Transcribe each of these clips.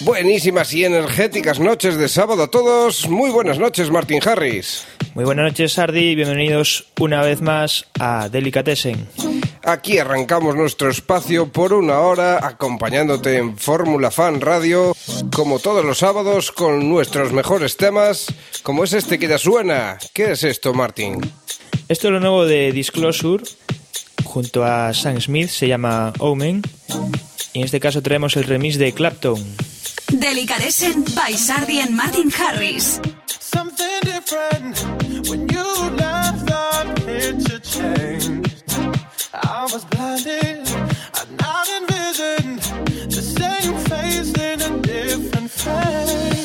Buenísimas y energéticas noches de sábado a todos. Muy buenas noches, Martin Harris. Muy buenas noches, Sardi. Bienvenidos una vez más a Delicatessen. Aquí arrancamos nuestro espacio por una hora acompañándote en Fórmula Fan Radio, como todos los sábados, con nuestros mejores temas, como es este que ya suena. ¿Qué es esto, Martin? Esto es lo nuevo de Disclosure, junto a Sam Smith, se llama Omen. Y en este caso traemos el remix de Clapton. Delicatessen by Sardi and Martin Harris. Something different when you left. I was blinded, I'd not envisioned the same face in a different face.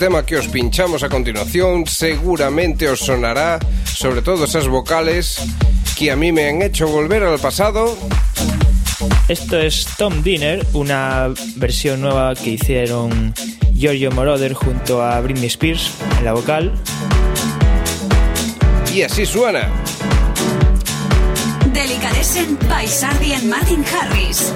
tema que os pinchamos a continuación seguramente os sonará, sobre todo esas vocales que a mí me han hecho volver al pasado. Esto es Tom Dinner, una versión nueva que hicieron Giorgio Moroder junto a Britney Spears en la vocal. Y así suena. Delicatessen by Sardi and Martin Harris.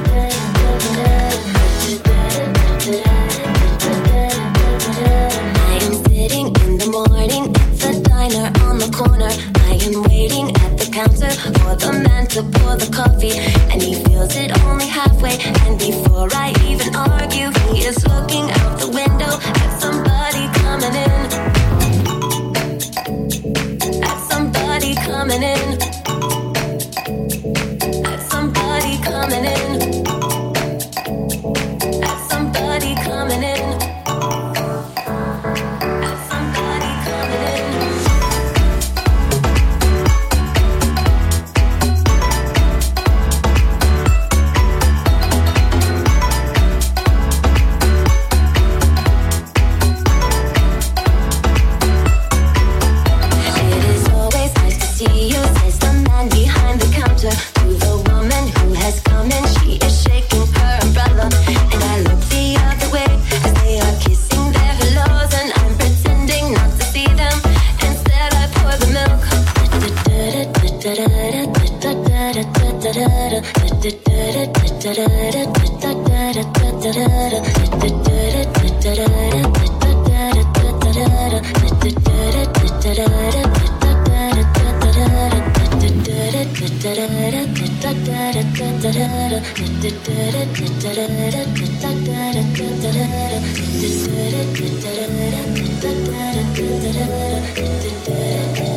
corner. I am waiting at the counter for the man to pour the coffee. And he feels it only halfway. And before I even argue, he is looking out the window at somebody coming in. At somebody coming in. da da da da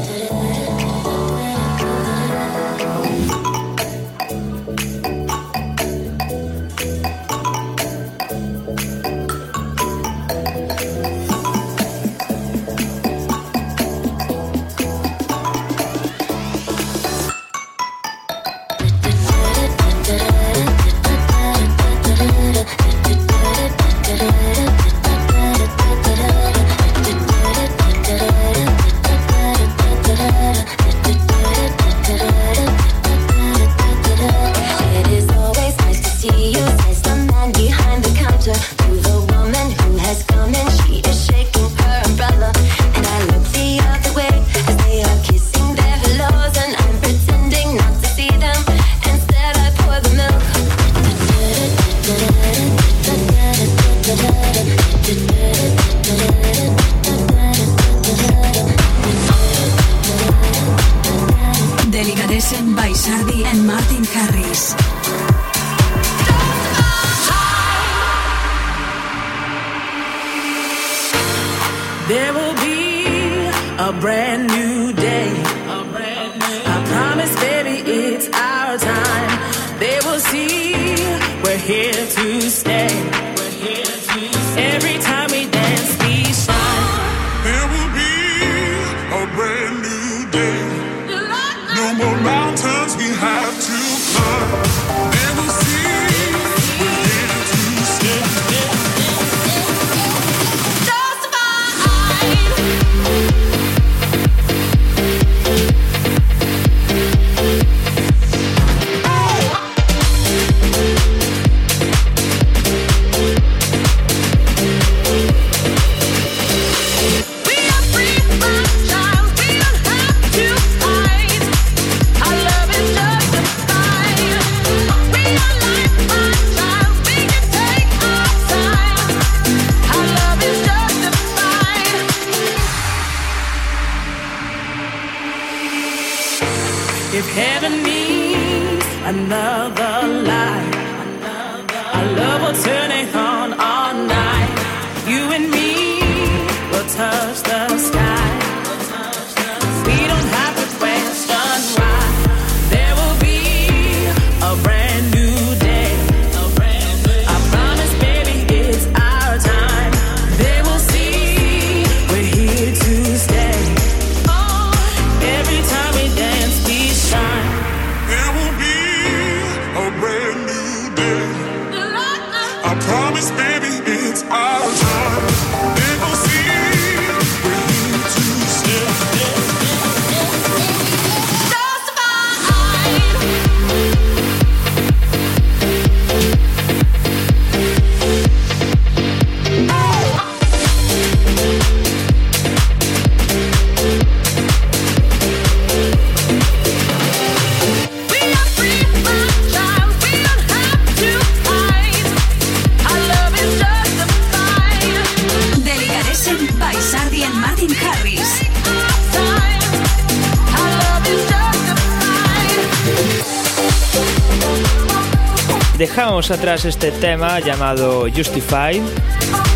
Dejamos atrás este tema llamado Justified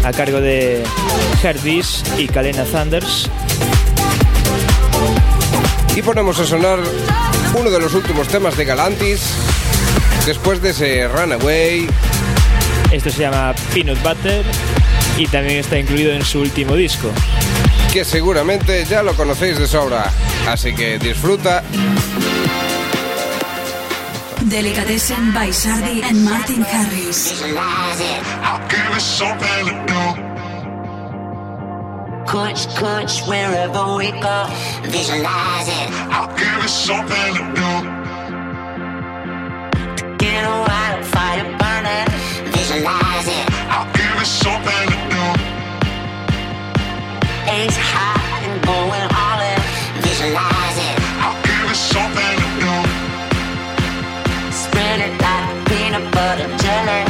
a cargo de Herdis y Kalena Thunders. Y ponemos a sonar uno de los últimos temas de Galantis. Después de ese Runaway, Esto se llama Peanut Butter y también está incluido en su último disco. que seguramente ya lo conocéis de sobra. Así que disfruta Delicatessen by Sardi and Martin Harris. I'll give it something to do. Coach, coach, wherever we go, visualize it. I'll give it something to do. To Get a wild fire burning, visualize it. I'll give it something to do. Ace high and going all in, visualize peanut butter jelly.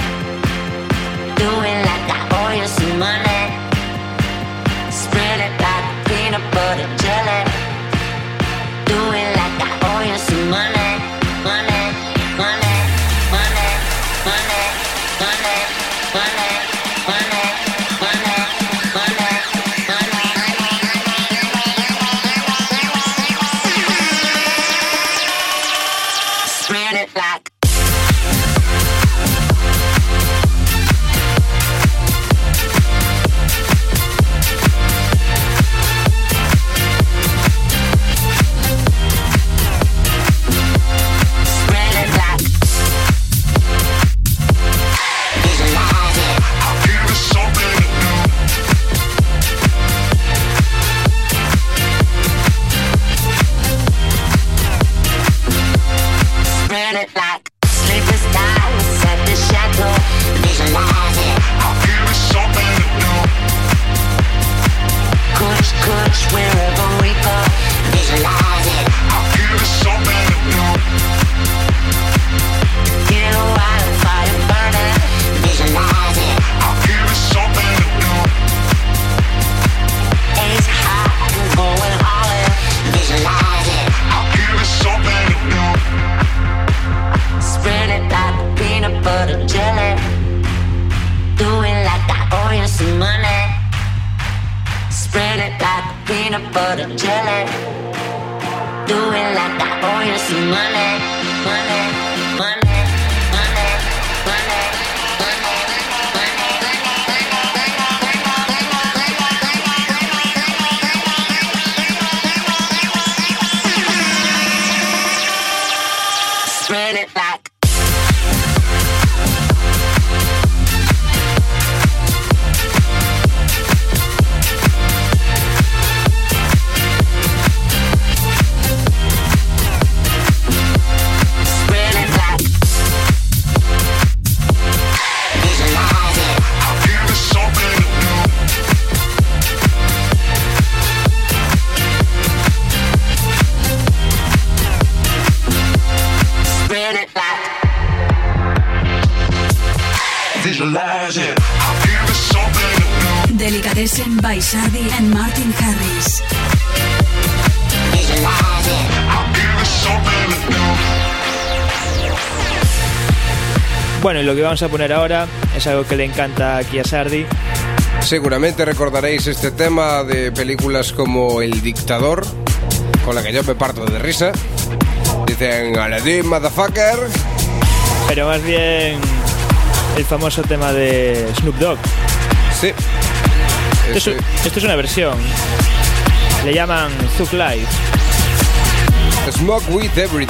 Do it like I owe you some money. Spread it like peanut butter jelly. Vamos a poner ahora es algo que le encanta aquí a Sardi. Seguramente recordaréis este tema de películas como El Dictador, con la que yo me parto de risa. Dicen Aladdin, motherfucker. Pero más bien el famoso tema de Snoop Dogg. Sí. Esto, es- esto es una versión. Le llaman Zug Life. Smoke with every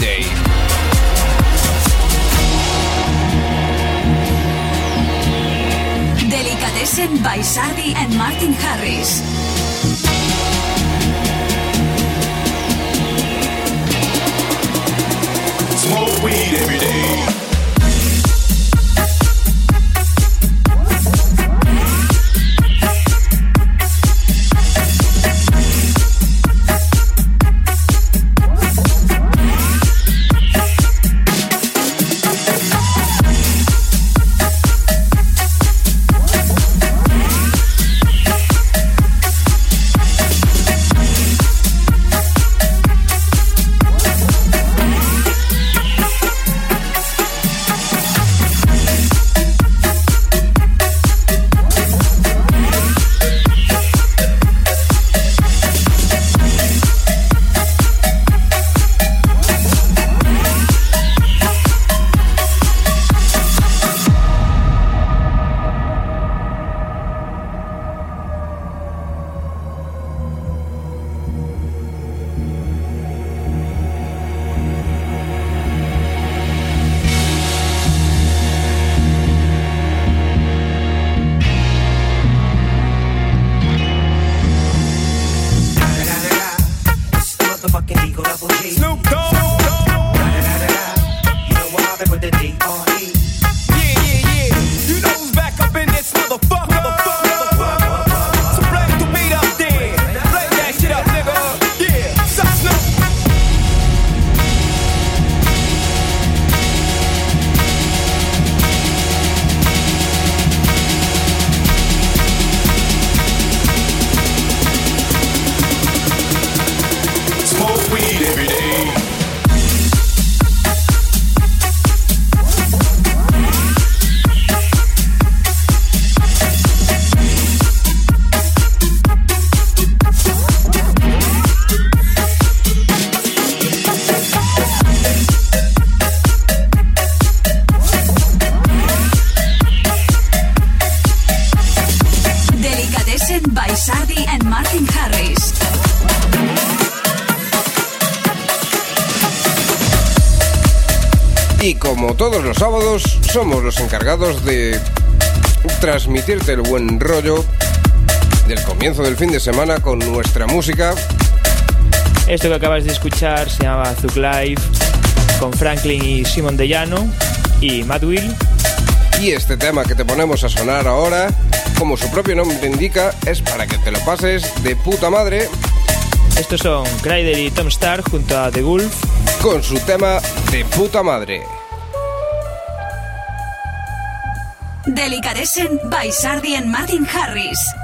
Delicatessen by Sardi and Martin Harris. Smoke go. You know I been with the D on. somos los encargados de transmitirte el buen rollo del comienzo del fin de semana con nuestra música. Esto que acabas de escuchar se llama Zug Life con Franklin y Simon Dellano y Matt Will. Y este tema que te ponemos a sonar ahora, como su propio nombre indica, es para que te lo pases de puta madre. Estos son Kreider y Tom Starr junto a The Wolf con su tema de puta madre. Angélica by Sardi and Martin Harris.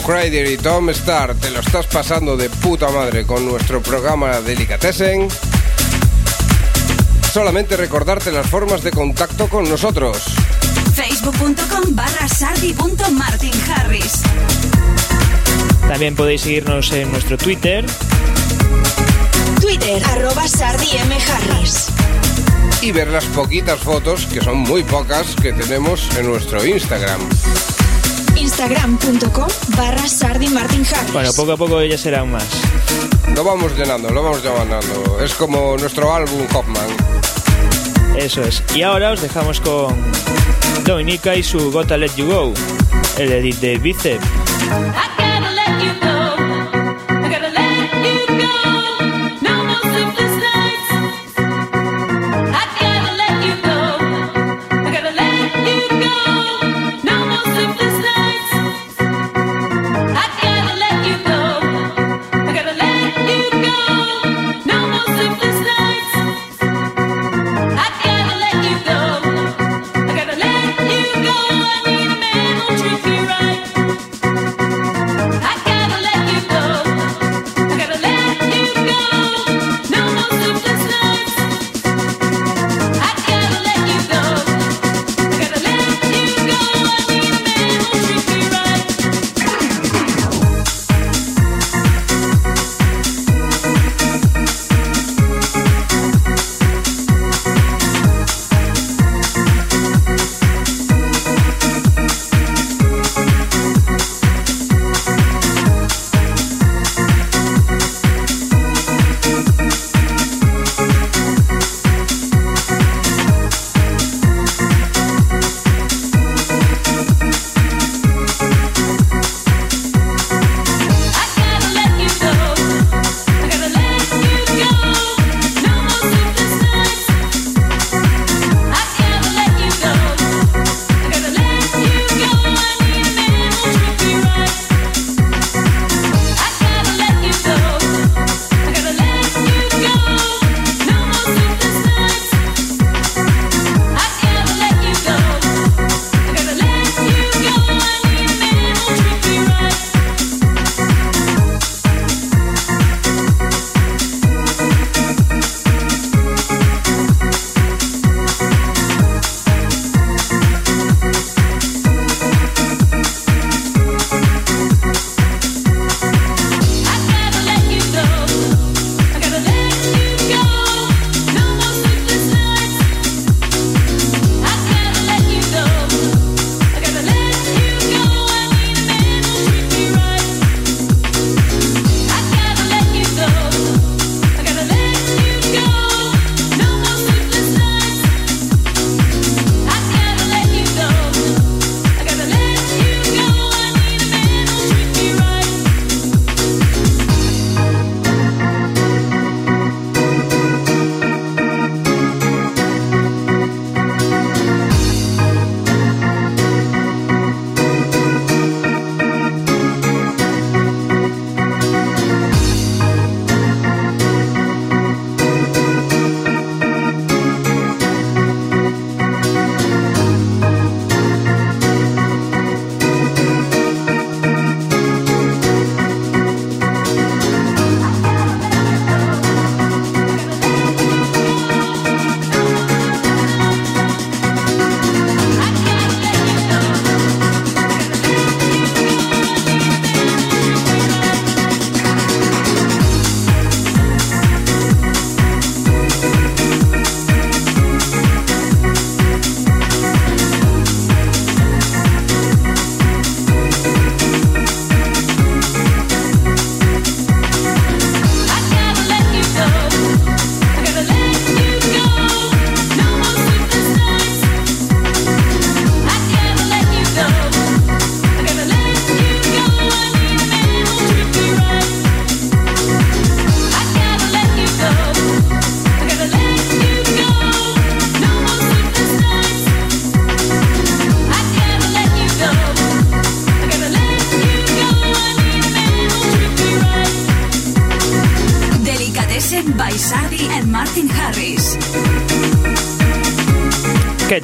como Crider y Tom Star. Te lo estás pasando de puta madre con nuestro programa Delicatessen. Solamente recordarte las formas de contacto con nosotros. Facebook.com barra sardi.martinharris. También podéis seguirnos en nuestro Twitter. Twitter arroba sardimharris y ver las poquitas fotos, que son muy pocas, que tenemos en nuestro Instagram. Instagram.com barra Sardi Martin Harris. Bueno, poco a poco ya serán más. Lo vamos llenando, lo vamos llenando. Es como nuestro álbum Hopman. Eso es. Y ahora os dejamos con Dominica y su Gotta Let You Go, el edit de Bicep.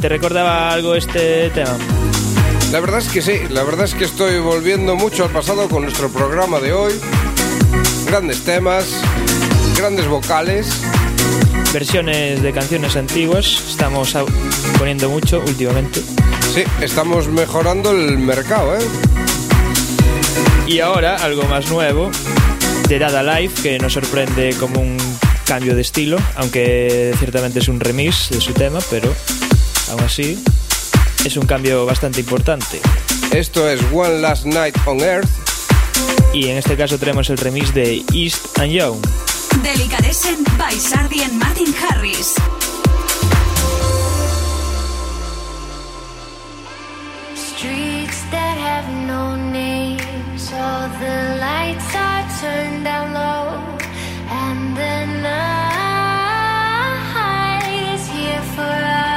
¿Te recordaba algo este tema? La verdad es que sí, la verdad es que estoy volviendo mucho al pasado con nuestro programa de hoy. Grandes temas, grandes vocales. versiones de canciones antiguas estamos poniendo mucho últimamente. Sí, estamos mejorando el mercado, ¿eh? Y ahora algo más nuevo de Dada Life que nos sorprende como un cambio de estilo, aunque ciertamente es un remix de su tema, pero aún así es un cambio bastante importante. Esto es One Last Night on Earth. Y en este caso tenemos el remix de East and Young. Delicatessen by Sardi and Martin Harris. Streets that have no names, all the lights are turned down low, and the night is here for us.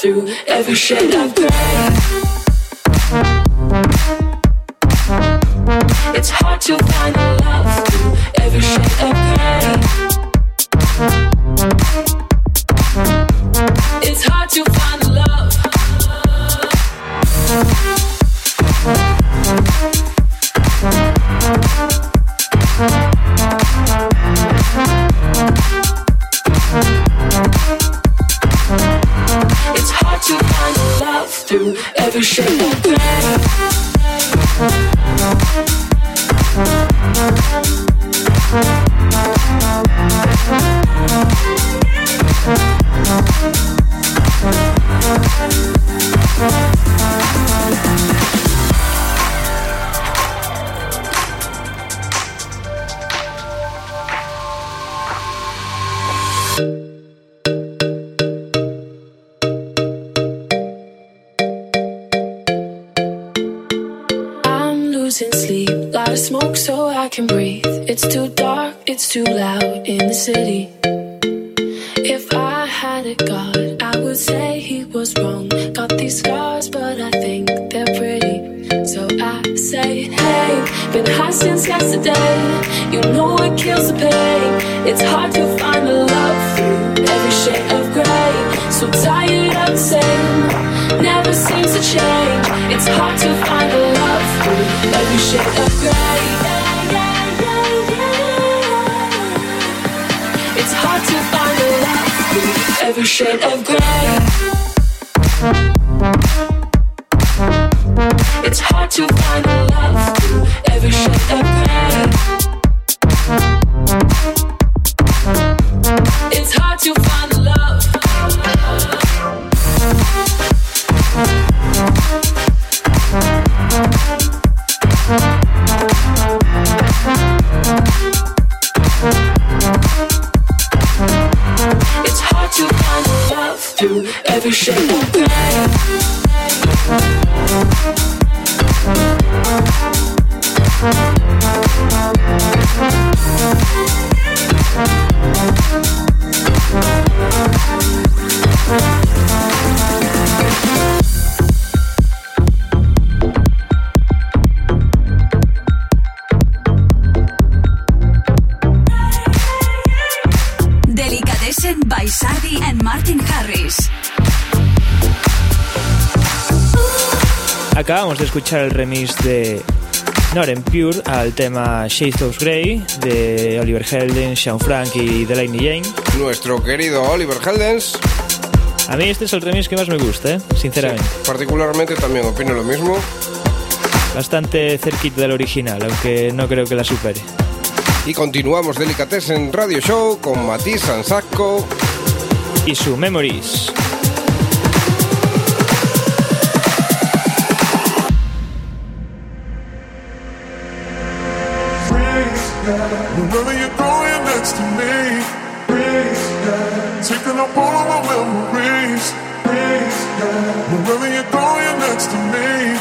Through every shade of gray. It's hard to find the love through every shade of gray. Escuchar el remix de Noren Pure al tema Shades of Grey de Oliver Helden, Sean Frank y Delaney Jane. Nuestro querido Oliver Heldens. A mí este es el remix que más me gusta, ¿eh? sinceramente. Particularmente también opino lo mismo. Bastante cerquita del original, aunque no creo que la supere. Y continuamos Delicatessen Radio Show con Matisse Sansacco. Y su Memories. Whenever you're going next to me, taking up all of my memories. Whenever you're going next to me,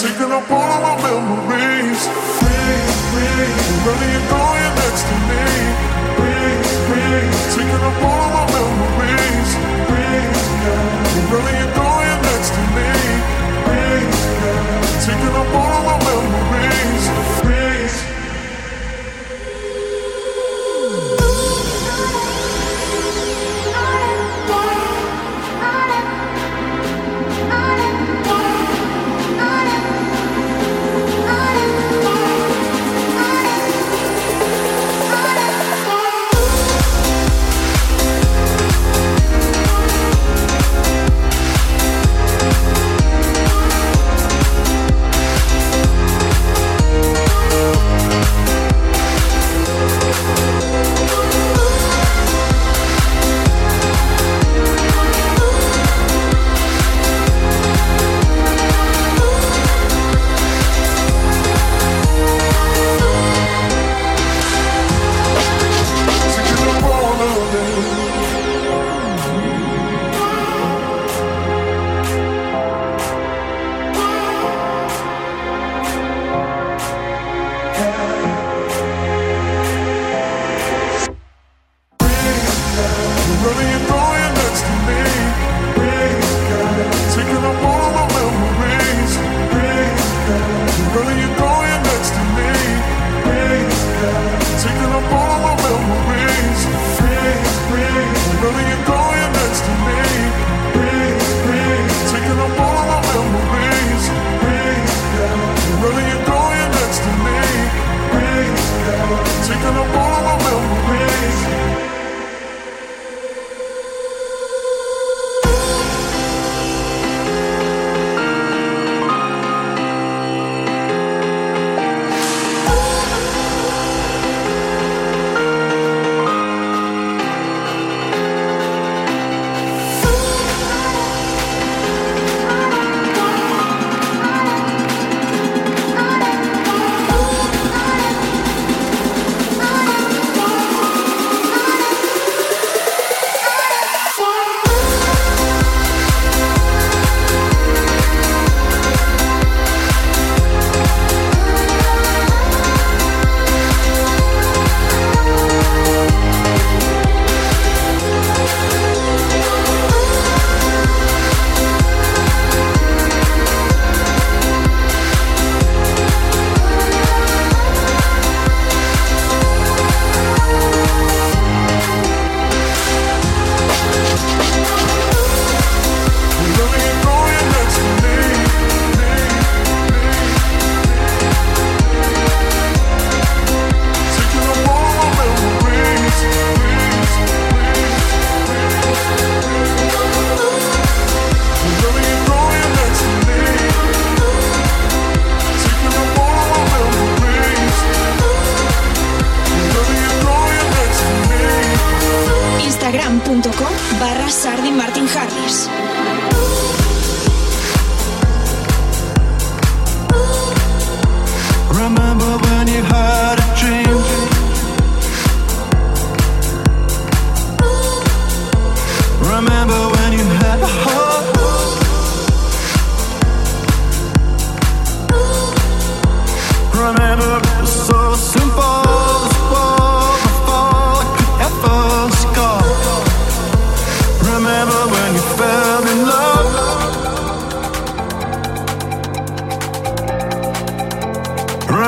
taking up all of my memories. Whenever you're going next to me, taking up all of my memories. Whenever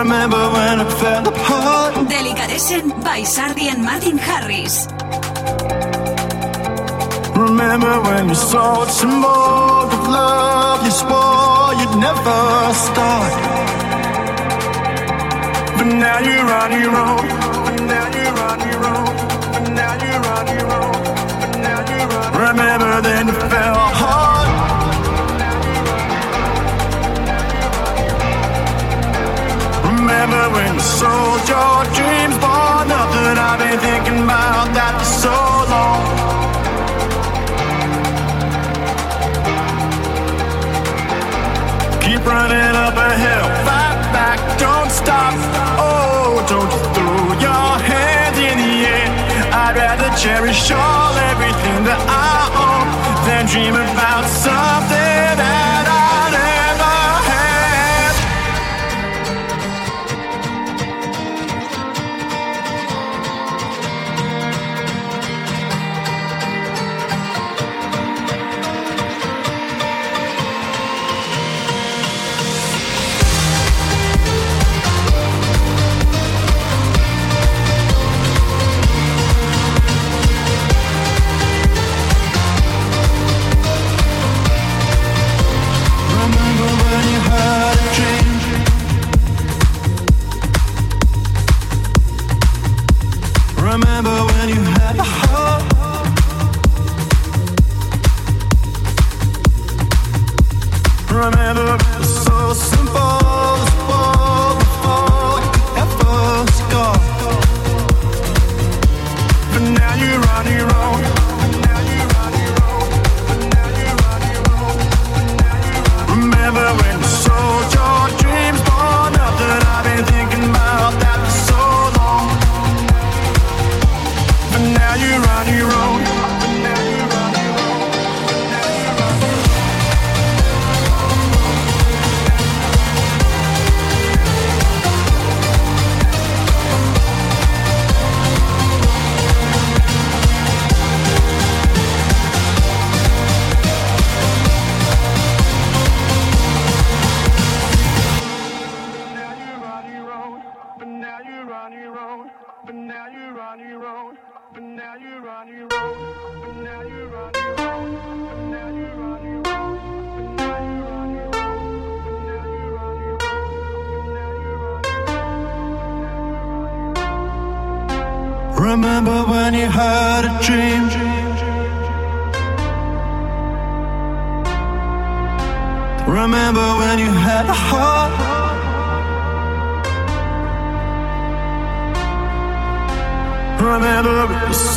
Remember when it fell apart? Delicatessen by Sardi and Martin Harris. Remember when you saw a symbol of love you swore you'd never start? But now you're on your own. But now you're on your own. But now you're on your own. Sold your dreams for nothing? I've been thinking about that for so long. Keep running up a hill, fight back, don't stop. Oh, don't you throw your hands in the air. I'd rather cherish all everything that I own than dream about something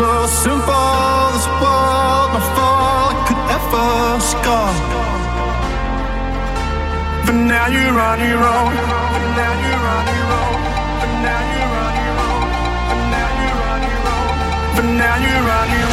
so simple, this world before it could ever scar. But now you're on your own. But now you're on your own. But now you're on your own. But now you're on your own.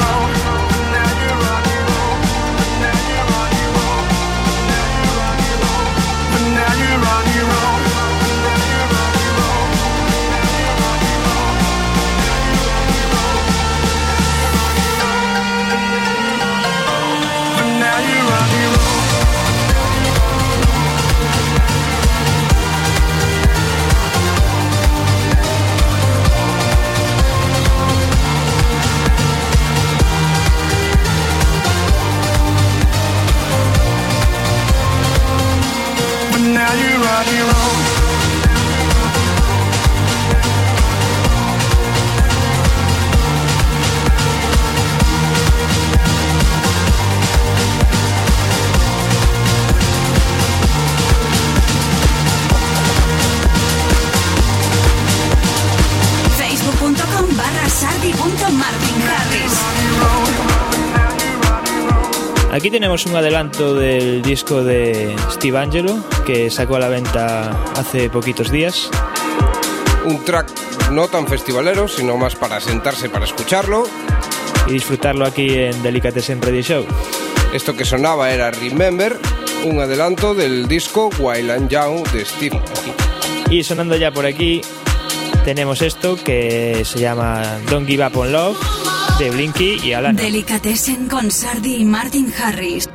Tenemos un adelanto del disco de Steve Angelo que sacó a la venta hace poquitos días. Un track no tan festivalero, sino más para sentarse para escucharlo. Y disfrutarlo aquí en Delicatessen Radio Show. Esto que sonaba era Remember, un adelanto del disco Wild and Young de Steve. Y sonando ya por aquí tenemos esto que se llama Don't Give Up on Love de. Delicatessen con Sardi y Martin Harris.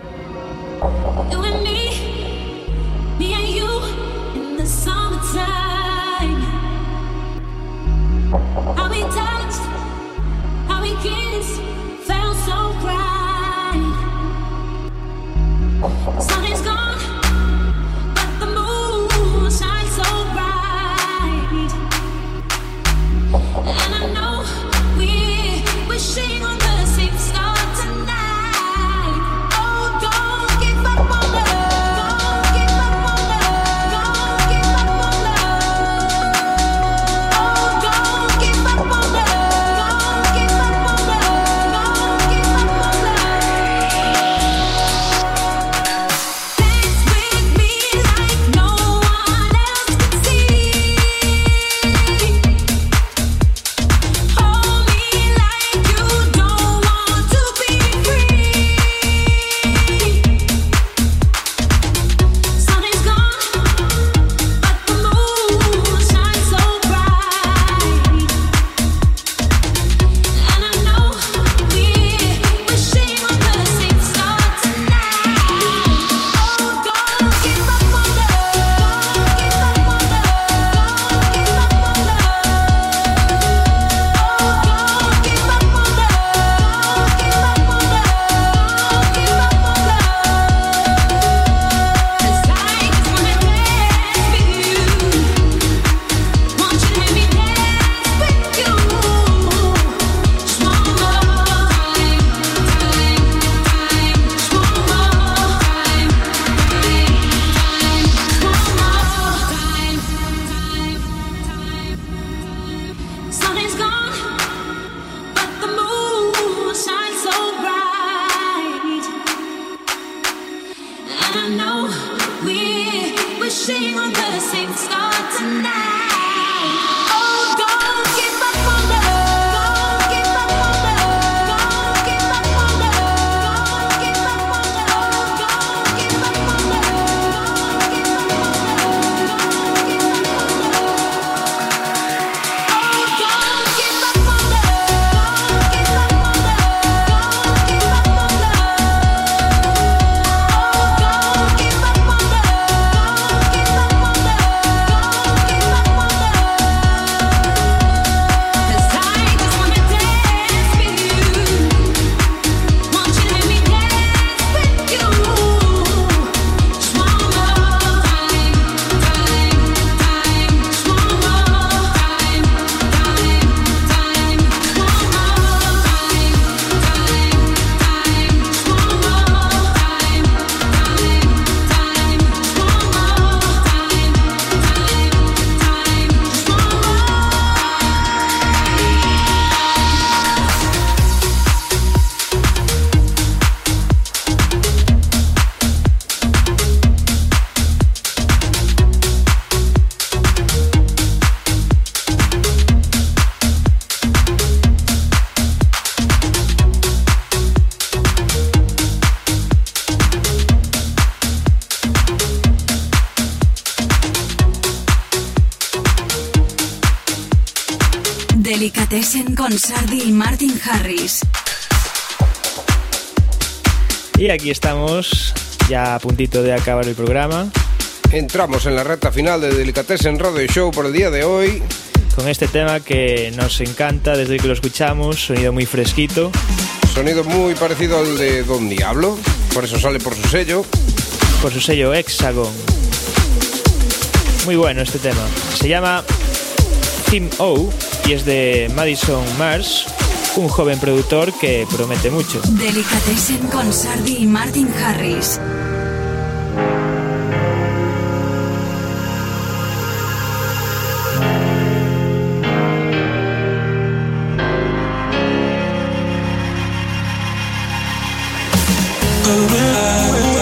Y aquí estamos, ya a puntito de acabar el programa. Entramos en la recta final de Delicatessen Radio Show por el día de hoy. Con este tema que nos encanta desde que lo escuchamos, sonido muy fresquito. Sonido muy parecido al de Don Diablo, por eso sale por su sello. Por su sello Hexagon. Muy bueno este tema. Se llama Team O y es de Madison Mars, un joven productor que promete mucho. Delicatessen con Sardi y Martin Harris. Mashup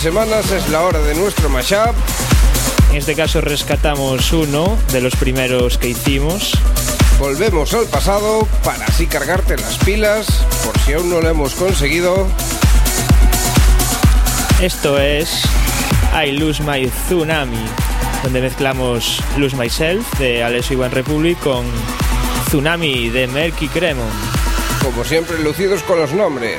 Semanas es la hora de nuestro mashup. En este caso rescatamos uno de los primeros que hicimos. Volvemos al pasado para así cargarte las pilas por si aún no lo hemos conseguido. Esto es I Lose My Tsunami, donde mezclamos Lose Myself de Alessio One Republic con Tsunami de Merky Cremon. Como siempre lucidos con los nombres.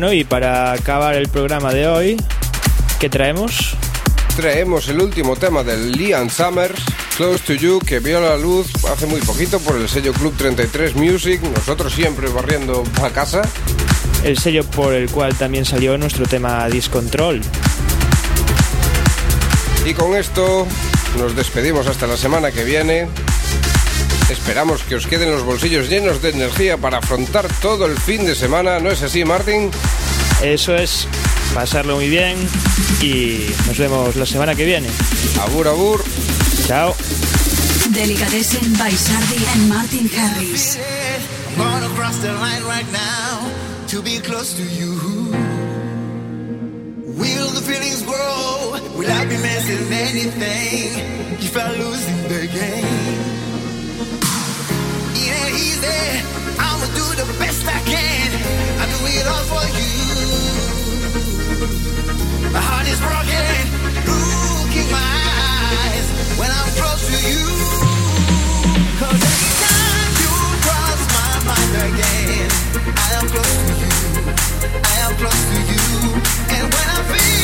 Bueno, y para acabar el programa de hoy, ¿qué traemos? Traemos el último tema del Liam Summers, Close to You, que vio la luz hace muy poquito por el sello Club 33 Music, nosotros siempre barriendo a casa. El sello por el cual también salió nuestro tema Discontrol. Y con esto nos despedimos hasta la semana que viene. Esperamos que os queden los bolsillos llenos de energía para afrontar todo el fin de semana, ¿no es así, Martín? Eso es, pasarlo muy bien y nos vemos la semana que viene. Abur, abur. Chao. Delicatessen by Sardi and Martin Harris. I'm gonna cross the line right now to be close to you. Will the feelings grow? Will I be missing anything if I lose in the game? It ain't easy. I'ma do the best I can. I do it all for you. My heart is broken. My eyes when I'm close to you. Cause anytime you cross my mind again, I am close to you. I am close to you. And when I feel